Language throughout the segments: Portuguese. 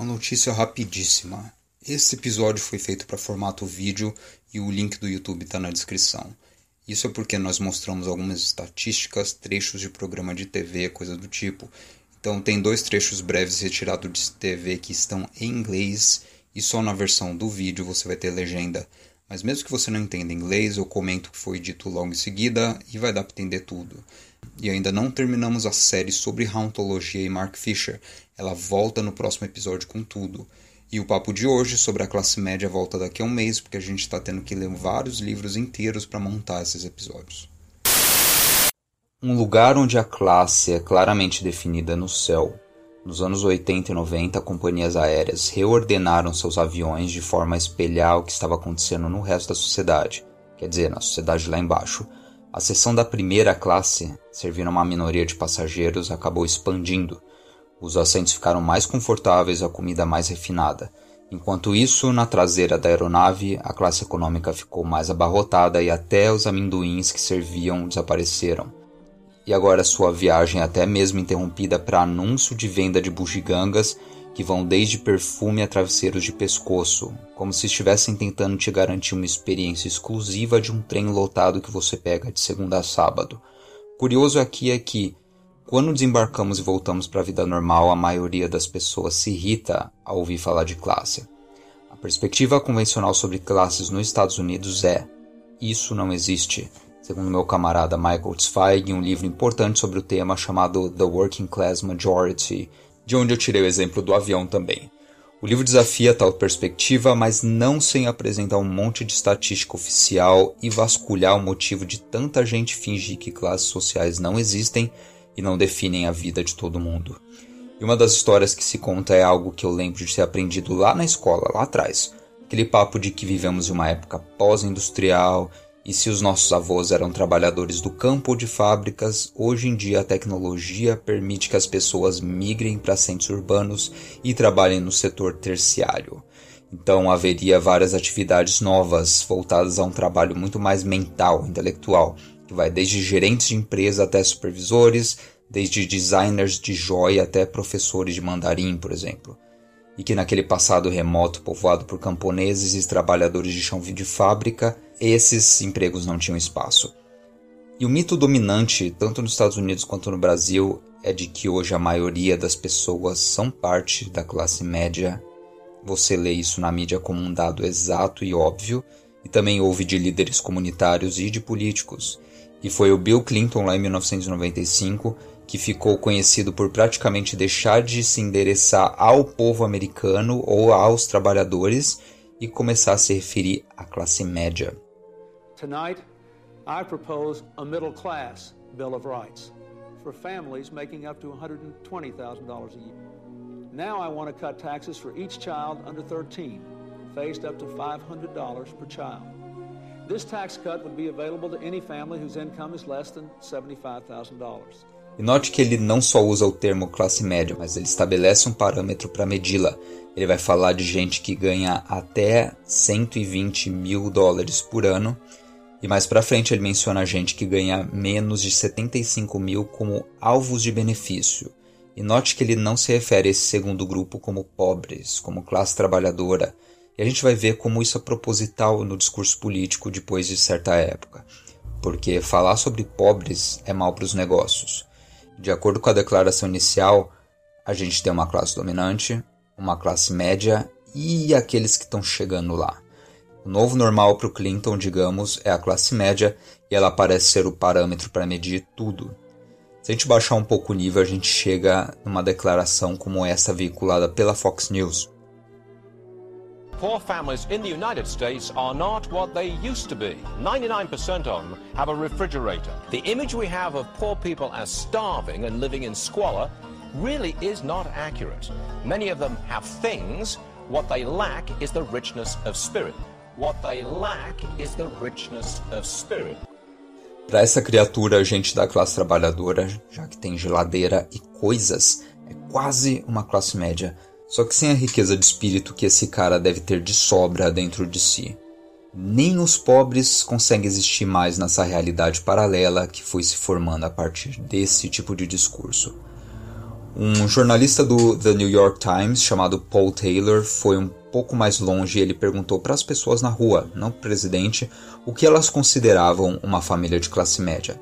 Uma notícia rapidíssima. Esse episódio foi feito para formato vídeo e o link do YouTube está na descrição. Isso é porque nós mostramos algumas estatísticas, trechos de programa de TV, coisa do tipo. Então tem dois trechos breves retirados de TV que estão em inglês e só na versão do vídeo você vai ter legenda. Mas mesmo que você não entenda inglês, eu comento o que foi dito logo em seguida e vai dar para entender tudo. E ainda não terminamos a série sobre hauntologia e Mark Fisher. Ela volta no próximo episódio com tudo. E o papo de hoje sobre a classe média volta daqui a um mês, porque a gente está tendo que ler vários livros inteiros para montar esses episódios. Um lugar onde a classe é claramente definida no céu. Nos anos 80 e 90, companhias aéreas reordenaram seus aviões de forma a espelhar o que estava acontecendo no resto da sociedade, quer dizer, na sociedade lá embaixo. A seção da primeira classe, servindo a uma minoria de passageiros, acabou expandindo os assentos ficaram mais confortáveis, a comida mais refinada. Enquanto isso, na traseira da aeronave, a classe econômica ficou mais abarrotada e até os amendoins que serviam desapareceram. E agora sua viagem é até mesmo interrompida para anúncio de venda de bugigangas que vão desde perfume a travesseiros de pescoço, como se estivessem tentando te garantir uma experiência exclusiva de um trem lotado que você pega de segunda a sábado. Curioso aqui é que quando desembarcamos e voltamos para a vida normal, a maioria das pessoas se irrita ao ouvir falar de classe. A perspectiva convencional sobre classes nos Estados Unidos é: isso não existe. Segundo meu camarada Michael Zweig, em um livro importante sobre o tema chamado The Working Class Majority, de onde eu tirei o exemplo do avião também. O livro desafia tal perspectiva, mas não sem apresentar um monte de estatística oficial e vasculhar o motivo de tanta gente fingir que classes sociais não existem e não definem a vida de todo mundo. E uma das histórias que se conta é algo que eu lembro de ter aprendido lá na escola, lá atrás. Aquele papo de que vivemos em uma época pós-industrial e se os nossos avós eram trabalhadores do campo ou de fábricas, hoje em dia a tecnologia permite que as pessoas migrem para centros urbanos e trabalhem no setor terciário. Então haveria várias atividades novas voltadas a um trabalho muito mais mental, intelectual, que vai desde gerentes de empresa até supervisores, desde designers de joia até professores de mandarim, por exemplo. E que naquele passado remoto povoado por camponeses e trabalhadores de chão de fábrica, esses empregos não tinham espaço. E o mito dominante, tanto nos Estados Unidos quanto no Brasil, é de que hoje a maioria das pessoas são parte da classe média. Você lê isso na mídia como um dado exato e óbvio, e também ouve de líderes comunitários e de políticos. E foi o Bill Clinton, lá em 1995, que ficou conhecido por praticamente deixar de se endereçar ao povo americano ou aos trabalhadores e começar a se referir à classe média. Tonight, I propose a middle class Bill of Rights for families making up to $120,000 a year. Now I want to cut taxes for each child under 13, phased up to $500 per child. This tax cut would be available to any family whose income is less than $75,000. E note que ele não só usa o termo classe média, mas ele estabelece um parâmetro para medi-la. Ele vai falar de gente que ganha até 120 mil dólares por ano. E mais para frente ele menciona gente que ganha menos de 75 mil como alvos de benefício. E note que ele não se refere a esse segundo grupo como pobres, como classe trabalhadora, e a gente vai ver como isso é proposital no discurso político depois de certa época. Porque falar sobre pobres é mal para os negócios. De acordo com a declaração inicial, a gente tem uma classe dominante, uma classe média e aqueles que estão chegando lá. O novo normal para o Clinton, digamos, é a classe média e ela parece ser o parâmetro para medir tudo. Se a gente baixar um pouco o nível, a gente chega numa declaração como essa veiculada pela Fox News, poor families in the United States are not what they used to be. 99% of them have a refrigerator. The image we have of poor people as starving and living in squalor really is not accurate. Many of them have things. What they lack is the richness of spirit. What they lack is the richness of spirit. Para essa criatura, gente da classe trabalhadora, já que tem geladeira e coisas, é quase uma classe média só que sem a riqueza de espírito que esse cara deve ter de sobra dentro de si. Nem os pobres conseguem existir mais nessa realidade paralela que foi se formando a partir desse tipo de discurso. Um jornalista do The New York Times chamado Paul Taylor foi um pouco mais longe e ele perguntou para as pessoas na rua, não presidente, o que elas consideravam uma família de classe média.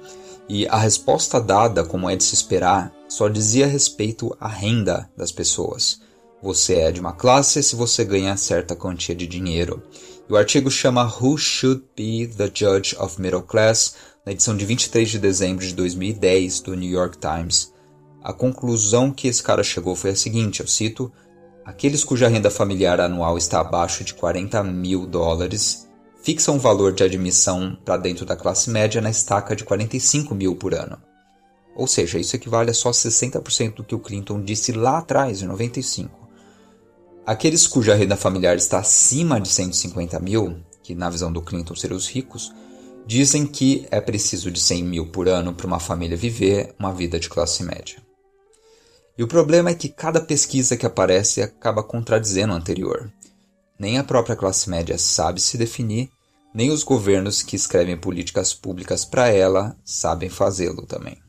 E a resposta dada, como é de se esperar, só dizia respeito à renda das pessoas. Você é de uma classe se você ganha certa quantia de dinheiro. E o artigo chama Who Should Be the Judge of Middle Class, na edição de 23 de dezembro de 2010 do New York Times. A conclusão que esse cara chegou foi a seguinte, eu cito, aqueles cuja renda familiar anual está abaixo de 40 mil dólares fixa um valor de admissão para dentro da classe média na estaca de 45 mil por ano. Ou seja, isso equivale a só 60% do que o Clinton disse lá atrás, em 95. Aqueles cuja renda familiar está acima de 150 mil, que na visão do Clinton seriam os ricos, dizem que é preciso de 100 mil por ano para uma família viver uma vida de classe média. E o problema é que cada pesquisa que aparece acaba contradizendo a anterior. Nem a própria classe média sabe se definir, nem os governos que escrevem políticas públicas para ela sabem fazê-lo também.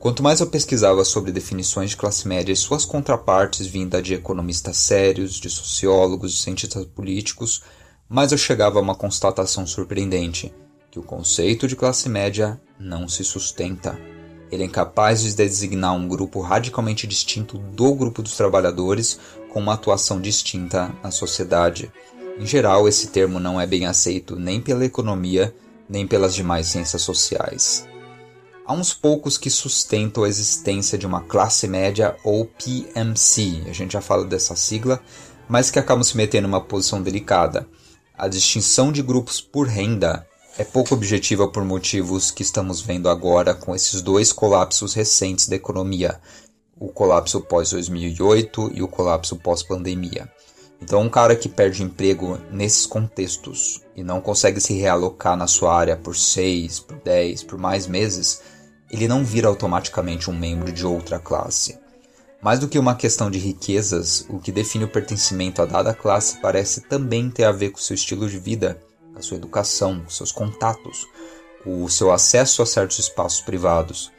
Quanto mais eu pesquisava sobre definições de classe média e suas contrapartes vinda de economistas sérios, de sociólogos, de cientistas políticos, mais eu chegava a uma constatação surpreendente, que o conceito de classe média não se sustenta. Ele é incapaz de designar um grupo radicalmente distinto do grupo dos trabalhadores com uma atuação distinta na sociedade. Em geral, esse termo não é bem aceito nem pela economia nem pelas demais ciências sociais. Há uns poucos que sustentam a existência de uma classe média ou PMC, a gente já fala dessa sigla, mas que acabam se metendo numa posição delicada. A distinção de grupos por renda é pouco objetiva por motivos que estamos vendo agora com esses dois colapsos recentes da economia, o colapso pós-2008 e o colapso pós-pandemia. Então, um cara que perde emprego nesses contextos e não consegue se realocar na sua área por 6, por 10, por mais meses, ele não vira automaticamente um membro de outra classe. Mais do que uma questão de riquezas, o que define o pertencimento a dada classe parece também ter a ver com seu estilo de vida a sua educação, seus contatos, o seu acesso a certos espaços privados.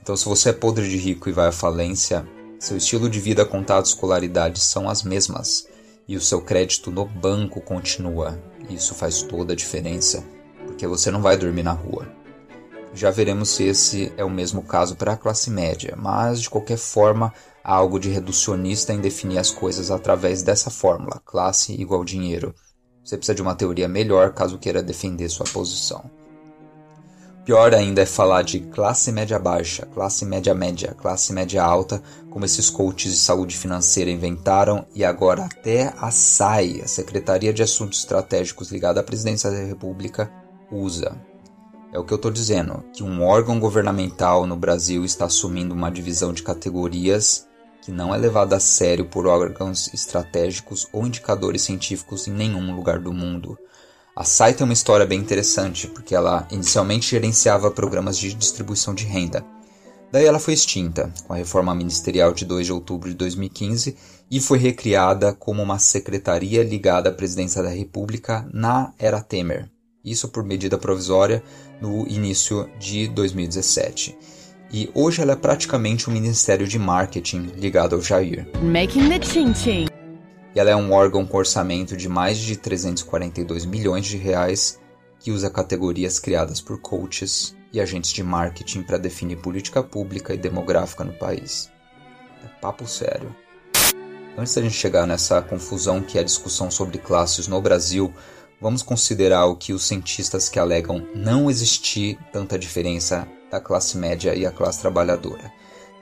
Então, se você é podre de rico e vai à falência, seu estilo de vida, contatos, escolaridade são as mesmas e o seu crédito no banco continua. Isso faz toda a diferença, porque você não vai dormir na rua. Já veremos se esse é o mesmo caso para a classe média, mas de qualquer forma há algo de reducionista em definir as coisas através dessa fórmula: classe igual dinheiro. Você precisa de uma teoria melhor caso queira defender sua posição. Pior ainda é falar de classe média baixa, classe média média, classe média alta, como esses coaches de saúde financeira inventaram e agora até a SAI, a Secretaria de Assuntos Estratégicos ligada à Presidência da República, usa. É o que eu estou dizendo, que um órgão governamental no Brasil está assumindo uma divisão de categorias que não é levada a sério por órgãos estratégicos ou indicadores científicos em nenhum lugar do mundo. A SAI tem uma história bem interessante, porque ela inicialmente gerenciava programas de distribuição de renda. Daí ela foi extinta, com a reforma ministerial de 2 de outubro de 2015, e foi recriada como uma secretaria ligada à presidência da República na era Temer. Isso por medida provisória no início de 2017 e hoje ela é praticamente um ministério de marketing ligado ao Jair. Making the chin -chin. E ela é um órgão com orçamento de mais de 342 milhões de reais que usa categorias criadas por coaches e agentes de marketing para definir política pública e demográfica no país. É papo sério. Antes da gente chegar nessa confusão que é a discussão sobre classes no Brasil, vamos considerar o que os cientistas que alegam não existir tanta diferença da classe média e a classe trabalhadora.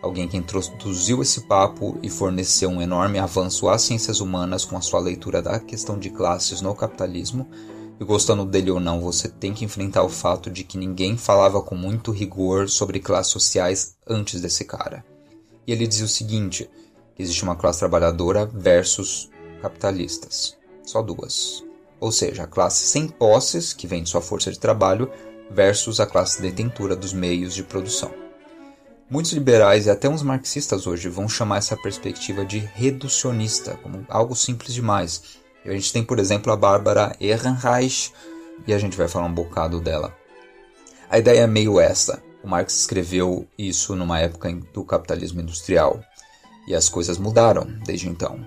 Alguém que introduziu esse papo e forneceu um enorme avanço às ciências humanas com a sua leitura da questão de classes no capitalismo. E gostando dele ou não, você tem que enfrentar o fato de que ninguém falava com muito rigor sobre classes sociais antes desse cara. E ele dizia o seguinte: existe uma classe trabalhadora versus capitalistas. Só duas. Ou seja, a classe sem posses, que vem de sua força de trabalho, versus a classe detentora dos meios de produção. Muitos liberais e até uns marxistas hoje vão chamar essa perspectiva de reducionista, como algo simples demais. E a gente tem, por exemplo, a Bárbara Ehrenreich, e a gente vai falar um bocado dela. A ideia é meio essa. O Marx escreveu isso numa época do capitalismo industrial. E as coisas mudaram desde então.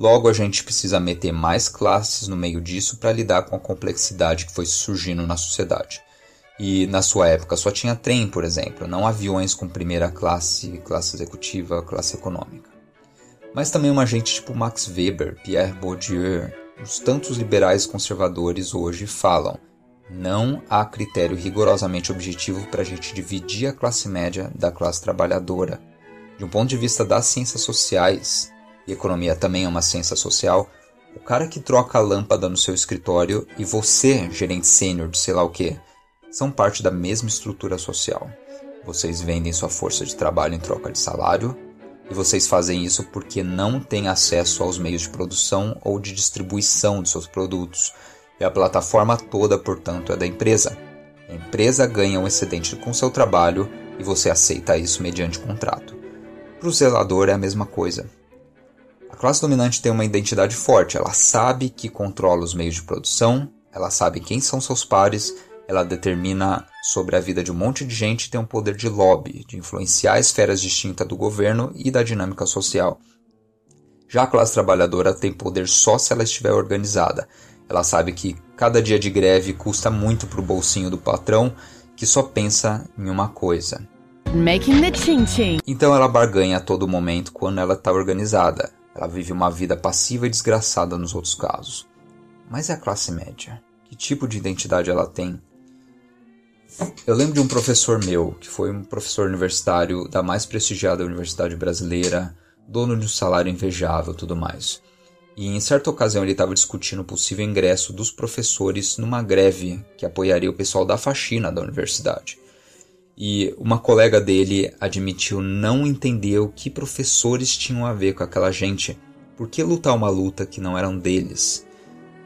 Logo, a gente precisa meter mais classes no meio disso para lidar com a complexidade que foi surgindo na sociedade. E na sua época só tinha trem, por exemplo, não aviões com primeira classe, classe executiva, classe econômica. Mas também uma gente tipo Max Weber, Pierre Bourdieu, os tantos liberais conservadores hoje falam: não há critério rigorosamente objetivo para a gente dividir a classe média da classe trabalhadora. De um ponto de vista das ciências sociais, e economia também é uma ciência social, o cara que troca a lâmpada no seu escritório e você, gerente sênior de sei lá o que, são parte da mesma estrutura social. Vocês vendem sua força de trabalho em troca de salário, e vocês fazem isso porque não têm acesso aos meios de produção ou de distribuição de seus produtos, e a plataforma toda, portanto, é da empresa. A empresa ganha um excedente com seu trabalho e você aceita isso mediante contrato. Para o zelador é a mesma coisa. A classe dominante tem uma identidade forte, ela sabe que controla os meios de produção, ela sabe quem são seus pares ela determina sobre a vida de um monte de gente e tem um poder de lobby, de influenciar esferas distintas do governo e da dinâmica social. Já a classe trabalhadora tem poder só se ela estiver organizada. Ela sabe que cada dia de greve custa muito para o bolsinho do patrão, que só pensa em uma coisa. Então ela barganha a todo momento quando ela está organizada. Ela vive uma vida passiva e desgraçada nos outros casos. Mas é a classe média? Que tipo de identidade ela tem? Eu lembro de um professor meu, que foi um professor universitário da mais prestigiada universidade brasileira, dono de um salário invejável tudo mais. E em certa ocasião ele estava discutindo o possível ingresso dos professores numa greve que apoiaria o pessoal da faxina da universidade. E uma colega dele admitiu não entender o que professores tinham a ver com aquela gente. Por que lutar uma luta que não eram deles?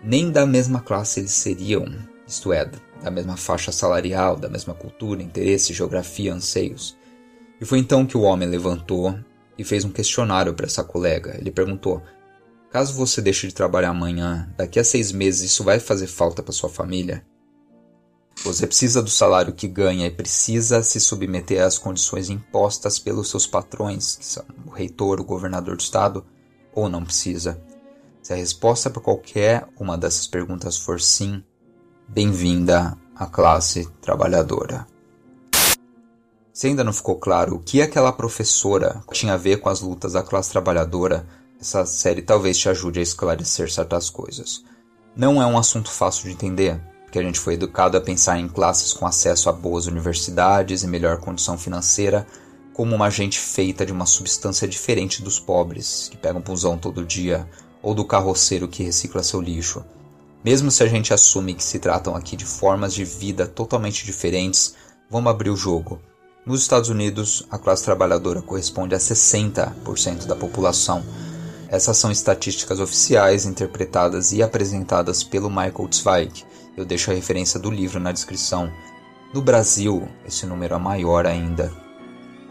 Nem da mesma classe eles seriam, isto é, da mesma faixa salarial, da mesma cultura, interesse, geografia, anseios. E foi então que o homem levantou e fez um questionário para essa colega. Ele perguntou: Caso você deixe de trabalhar amanhã, daqui a seis meses isso vai fazer falta para sua família? Você precisa do salário que ganha e precisa se submeter às condições impostas pelos seus patrões, que são o reitor, o governador do estado, ou não precisa? Se a resposta para qualquer uma dessas perguntas for sim, Bem-vinda à classe trabalhadora. Se ainda não ficou claro o que aquela professora tinha a ver com as lutas da classe trabalhadora, essa série talvez te ajude a esclarecer certas coisas. Não é um assunto fácil de entender, porque a gente foi educado a pensar em classes com acesso a boas universidades e melhor condição financeira como uma gente feita de uma substância diferente dos pobres, que pegam pusão todo dia, ou do carroceiro que recicla seu lixo. Mesmo se a gente assume que se tratam aqui de formas de vida totalmente diferentes, vamos abrir o jogo. Nos Estados Unidos, a classe trabalhadora corresponde a 60% da população. Essas são estatísticas oficiais interpretadas e apresentadas pelo Michael Zweig. Eu deixo a referência do livro na descrição. No Brasil, esse número é maior ainda.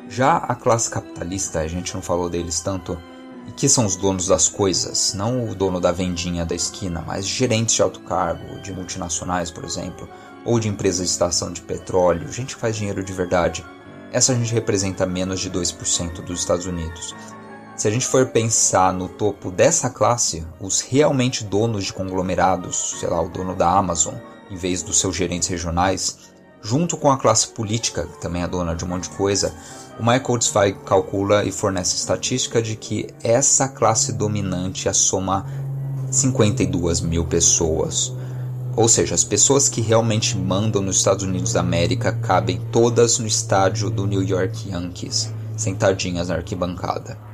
Já a classe capitalista, a gente não falou deles tanto, e que são os donos das coisas, não o dono da vendinha da esquina, mas gerentes de alto cargo, de multinacionais, por exemplo, ou de empresas de estação de petróleo, gente que faz dinheiro de verdade. Essa gente representa menos de 2% dos Estados Unidos. Se a gente for pensar no topo dessa classe, os realmente donos de conglomerados, sei lá, o dono da Amazon, em vez dos seus gerentes regionais, junto com a classe política, que também é dona de um monte de coisa, o Michael Zweig calcula e fornece estatística de que essa classe dominante assoma 52 mil pessoas. Ou seja, as pessoas que realmente mandam nos Estados Unidos da América cabem todas no estádio do New York Yankees, sentadinhas na arquibancada.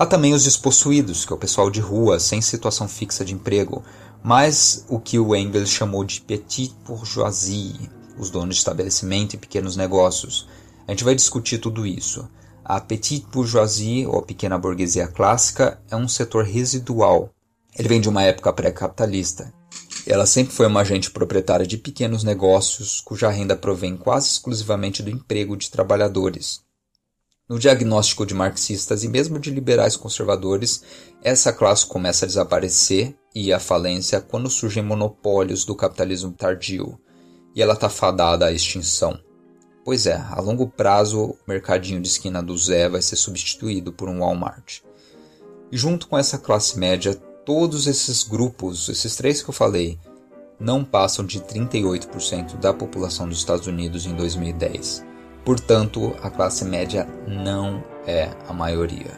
Há também os despossuídos, que é o pessoal de rua, sem situação fixa de emprego, mas o que o Engels chamou de petit bourgeoisie, os donos de estabelecimento e pequenos negócios, a gente vai discutir tudo isso. A petite bourgeoisie, ou a pequena burguesia clássica, é um setor residual. Ele vem de uma época pré-capitalista. Ela sempre foi uma agente proprietária de pequenos negócios cuja renda provém quase exclusivamente do emprego de trabalhadores. No diagnóstico de marxistas e mesmo de liberais conservadores, essa classe começa a desaparecer e à falência quando surgem monopólios do capitalismo tardio, e ela está fadada à extinção. Pois é, a longo prazo o mercadinho de esquina do Zé vai ser substituído por um Walmart. E junto com essa classe média, todos esses grupos, esses três que eu falei, não passam de 38% da população dos Estados Unidos em 2010. Portanto, a classe média não é a maioria.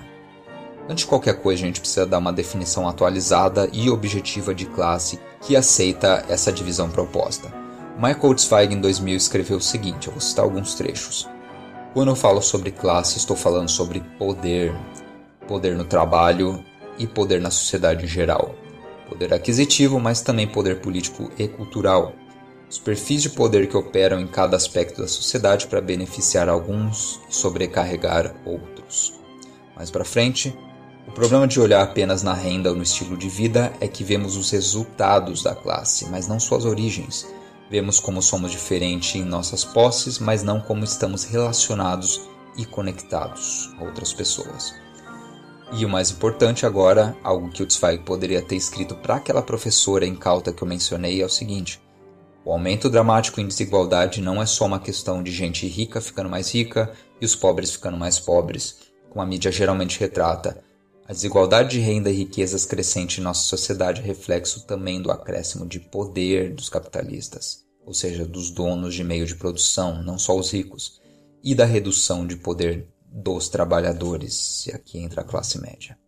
Antes de qualquer coisa, a gente precisa dar uma definição atualizada e objetiva de classe que aceita essa divisão proposta. Michael Zweig, em 2000, escreveu o seguinte: eu vou citar alguns trechos. Quando eu falo sobre classe, estou falando sobre poder, poder no trabalho e poder na sociedade em geral. Poder aquisitivo, mas também poder político e cultural. Os perfis de poder que operam em cada aspecto da sociedade para beneficiar alguns e sobrecarregar outros. Mais para frente, o problema de olhar apenas na renda ou no estilo de vida é que vemos os resultados da classe, mas não suas origens. Vemos como somos diferentes em nossas posses, mas não como estamos relacionados e conectados a outras pessoas. E o mais importante agora, algo que o Zweig poderia ter escrito para aquela professora incauta que eu mencionei, é o seguinte: o aumento dramático em desigualdade não é só uma questão de gente rica ficando mais rica e os pobres ficando mais pobres, como a mídia geralmente retrata. A desigualdade de renda e riquezas crescente em nossa sociedade é reflexo também do acréscimo de poder dos capitalistas, ou seja, dos donos de meio de produção, não só os ricos, e da redução de poder dos trabalhadores, e aqui entra a classe média.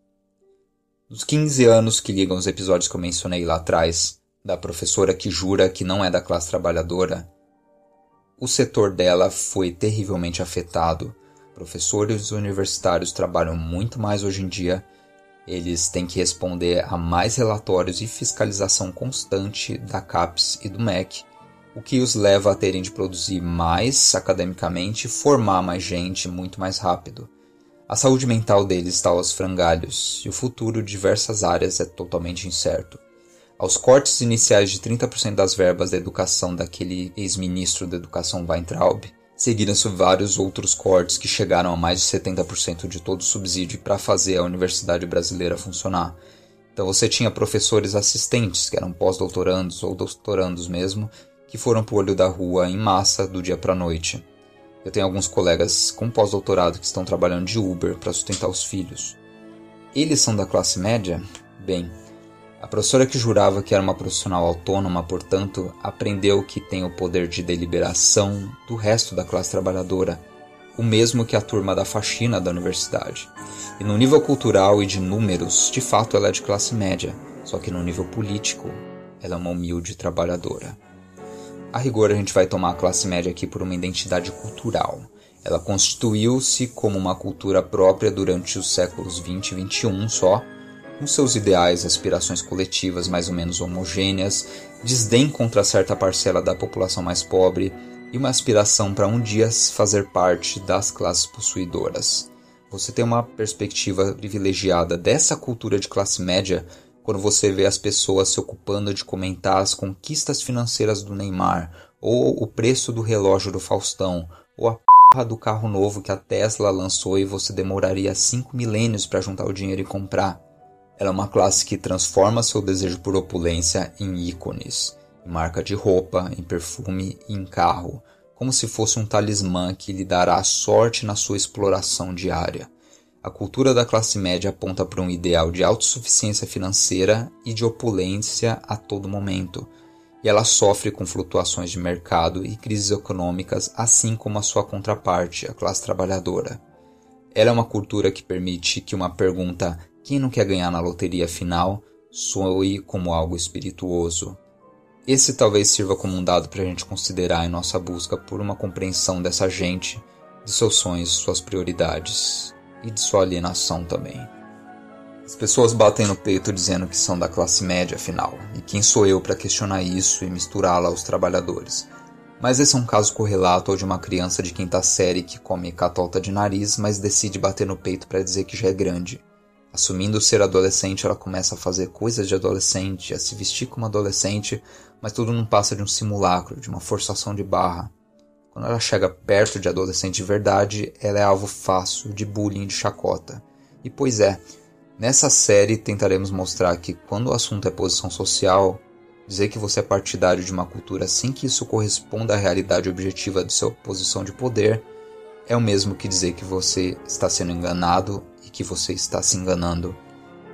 Nos 15 anos que ligam os episódios que eu mencionei lá atrás, da professora que jura que não é da classe trabalhadora, o setor dela foi terrivelmente afetado. Professores universitários trabalham muito mais hoje em dia. Eles têm que responder a mais relatórios e fiscalização constante da CAPES e do MEC, o que os leva a terem de produzir mais academicamente e formar mais gente muito mais rápido. A saúde mental deles está aos frangalhos e o futuro de diversas áreas é totalmente incerto. Aos cortes iniciais de 30% das verbas da educação daquele ex-ministro da Educação Weintraub, seguiram-se vários outros cortes que chegaram a mais de 70% de todo o subsídio para fazer a universidade brasileira funcionar. Então você tinha professores assistentes, que eram pós-doutorandos ou doutorandos mesmo, que foram para o olho da rua em massa do dia para a noite. Eu tenho alguns colegas com pós-doutorado que estão trabalhando de Uber para sustentar os filhos. Eles são da classe média? Bem, a professora que jurava que era uma profissional autônoma, portanto, aprendeu que tem o poder de deliberação do resto da classe trabalhadora, o mesmo que a turma da faxina da universidade. E no nível cultural e de números, de fato ela é de classe média, só que no nível político, ela é uma humilde trabalhadora. A rigor, a gente vai tomar a classe média aqui por uma identidade cultural. Ela constituiu-se como uma cultura própria durante os séculos 20 e 21 só, com seus ideais e aspirações coletivas mais ou menos homogêneas, desdém contra certa parcela da população mais pobre e uma aspiração para um dia fazer parte das classes possuidoras. Você tem uma perspectiva privilegiada dessa cultura de classe média quando você vê as pessoas se ocupando de comentar as conquistas financeiras do Neymar, ou o preço do relógio do Faustão, ou a porra do carro novo que a Tesla lançou e você demoraria cinco milênios para juntar o dinheiro e comprar. Ela é uma classe que transforma seu desejo por opulência em ícones, em marca de roupa, em perfume e em carro, como se fosse um talismã que lhe dará sorte na sua exploração diária. A cultura da classe média aponta para um ideal de autossuficiência financeira e de opulência a todo momento, e ela sofre com flutuações de mercado e crises econômicas, assim como a sua contraparte, a classe trabalhadora. Ela é uma cultura que permite que uma pergunta quem não quer ganhar na loteria final soe como algo espirituoso. Esse talvez sirva como um dado para a gente considerar em nossa busca por uma compreensão dessa gente, de seus sonhos, suas prioridades e de sua alienação também. As pessoas batem no peito dizendo que são da classe média, afinal, e quem sou eu para questionar isso e misturá-la aos trabalhadores? Mas esse é um caso correlato ao de uma criança de quinta série que come catolta de nariz, mas decide bater no peito para dizer que já é grande. Assumindo ser adolescente, ela começa a fazer coisas de adolescente, a se vestir como adolescente, mas tudo não passa de um simulacro, de uma forçação de barra. Quando ela chega perto de adolescente de verdade, ela é alvo fácil de bullying de chacota. E pois é, nessa série tentaremos mostrar que quando o assunto é posição social, Dizer que você é partidário de uma cultura sem que isso corresponda à realidade objetiva de sua posição de poder é o mesmo que dizer que você está sendo enganado que você está se enganando.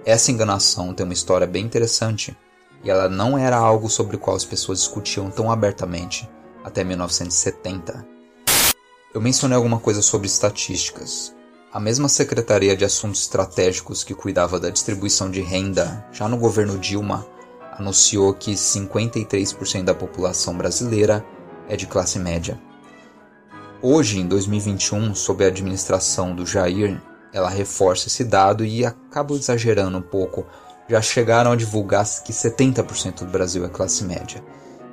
Essa enganação tem uma história bem interessante e ela não era algo sobre o qual as pessoas discutiam tão abertamente até 1970. Eu mencionei alguma coisa sobre estatísticas. A mesma Secretaria de Assuntos Estratégicos que cuidava da distribuição de renda já no governo Dilma anunciou que 53% da população brasileira é de classe média. Hoje, em 2021, sob a administração do Jair, ela reforça esse dado e acaba exagerando um pouco. Já chegaram a divulgar que 70% do Brasil é classe média.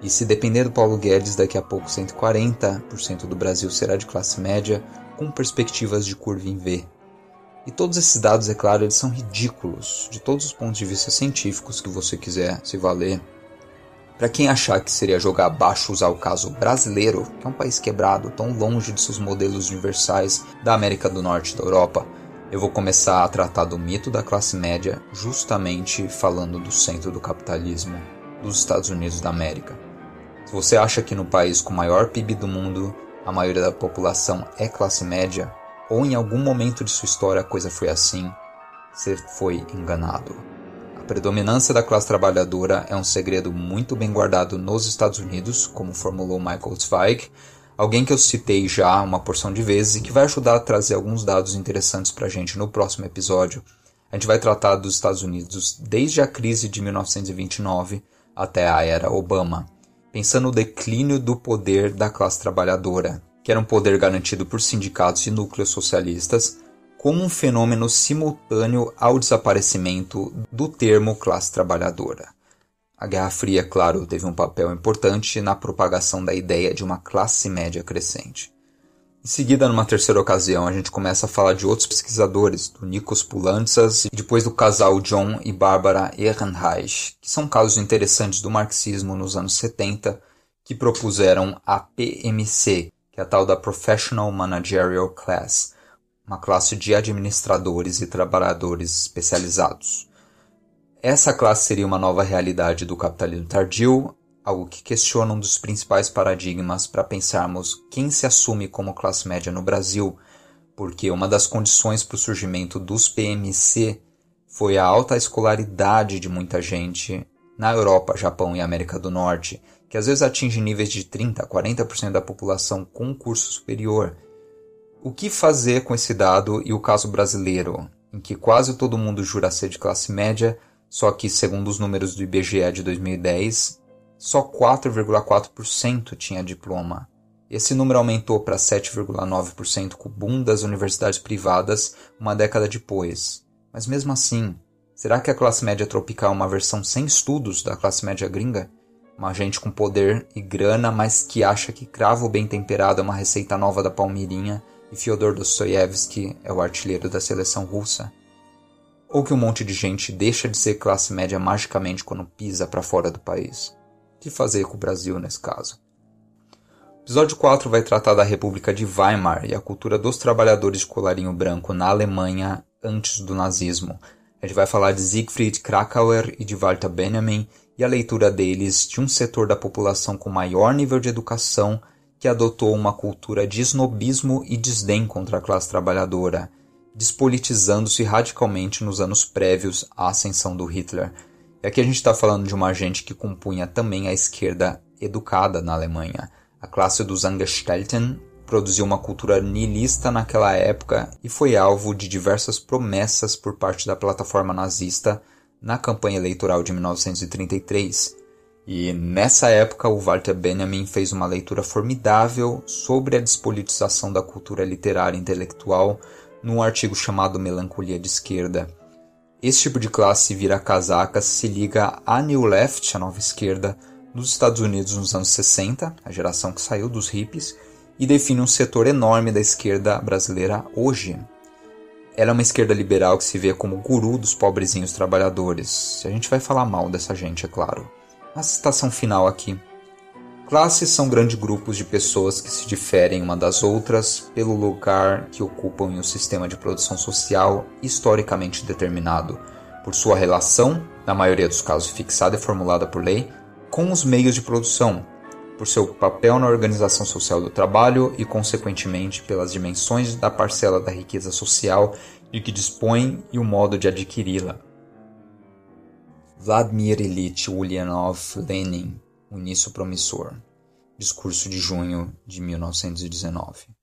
E se depender do Paulo Guedes, daqui a pouco 140% do Brasil será de classe média, com perspectivas de curva em V. E todos esses dados, é claro, eles são ridículos, de todos os pontos de vista científicos que você quiser se valer. Para quem achar que seria jogar abaixo usar o caso brasileiro, que é um país quebrado, tão longe de seus modelos universais da América do Norte e da Europa, eu vou começar a tratar do mito da classe média, justamente falando do centro do capitalismo dos Estados Unidos da América. Se você acha que no país com o maior PIB do mundo, a maioria da população é classe média, ou em algum momento de sua história a coisa foi assim, você foi enganado predominância da classe trabalhadora é um segredo muito bem guardado nos Estados Unidos, como formulou Michael Zweig, alguém que eu citei já uma porção de vezes e que vai ajudar a trazer alguns dados interessantes para a gente no próximo episódio. A gente vai tratar dos Estados Unidos desde a crise de 1929 até a era Obama, pensando no declínio do poder da classe trabalhadora, que era um poder garantido por sindicatos e núcleos socialistas, como um fenômeno simultâneo ao desaparecimento do termo classe trabalhadora. A Guerra Fria, claro, teve um papel importante na propagação da ideia de uma classe média crescente. Em seguida, numa terceira ocasião, a gente começa a falar de outros pesquisadores, do Nikos Poulantzas e depois do casal John e Barbara Ehrenreich, que são casos interessantes do marxismo nos anos 70, que propuseram a PMC, que é a tal da Professional Managerial Class, uma classe de administradores e trabalhadores especializados. Essa classe seria uma nova realidade do capitalismo tardio, algo que questiona um dos principais paradigmas para pensarmos quem se assume como classe média no Brasil, porque uma das condições para o surgimento dos PMC foi a alta escolaridade de muita gente na Europa, Japão e América do Norte, que às vezes atinge níveis de 30% a 40% da população com curso superior, o que fazer com esse dado e o caso brasileiro, em que quase todo mundo jura ser de classe média, só que, segundo os números do IBGE de 2010, só 4,4% tinha diploma. Esse número aumentou para 7,9% com o boom das universidades privadas uma década depois. Mas mesmo assim, será que a classe média tropical é uma versão sem estudos da classe média gringa? Uma gente com poder e grana, mas que acha que cravo bem temperado é uma receita nova da Palmeirinha e Fyodor Dostoiévski é o artilheiro da seleção russa? Ou que um monte de gente deixa de ser classe média magicamente quando pisa para fora do país? O que fazer com o Brasil nesse caso? O episódio 4 vai tratar da República de Weimar e a cultura dos trabalhadores de colarinho branco na Alemanha antes do nazismo. A gente vai falar de Siegfried Krakauer e de Walter Benjamin e a leitura deles de um setor da população com maior nível de educação que adotou uma cultura de snobismo e desdém contra a classe trabalhadora, despolitizando-se radicalmente nos anos prévios à ascensão do Hitler. E aqui a gente está falando de uma gente que compunha também a esquerda educada na Alemanha. A classe dos Angestellten produziu uma cultura nihilista naquela época e foi alvo de diversas promessas por parte da plataforma nazista na campanha eleitoral de 1933 e nessa época, o Walter Benjamin fez uma leitura formidável sobre a despolitização da cultura literária e intelectual num artigo chamado Melancolia de Esquerda. Esse tipo de classe vira casaca se liga à New Left, a nova esquerda, dos Estados Unidos nos anos 60, a geração que saiu dos hippies, e define um setor enorme da esquerda brasileira hoje. Ela é uma esquerda liberal que se vê como guru dos pobrezinhos trabalhadores. A gente vai falar mal dessa gente, é claro a citação final aqui. Classes são grandes grupos de pessoas que se diferem uma das outras pelo lugar que ocupam em um sistema de produção social historicamente determinado, por sua relação, na maioria dos casos fixada e formulada por lei, com os meios de produção, por seu papel na organização social do trabalho e, consequentemente, pelas dimensões da parcela da riqueza social de que dispõe e o modo de adquiri-la. Vladimir Ilyich Ulyanov Lenin, o Nisso Promissor. Discurso de junho de 1919.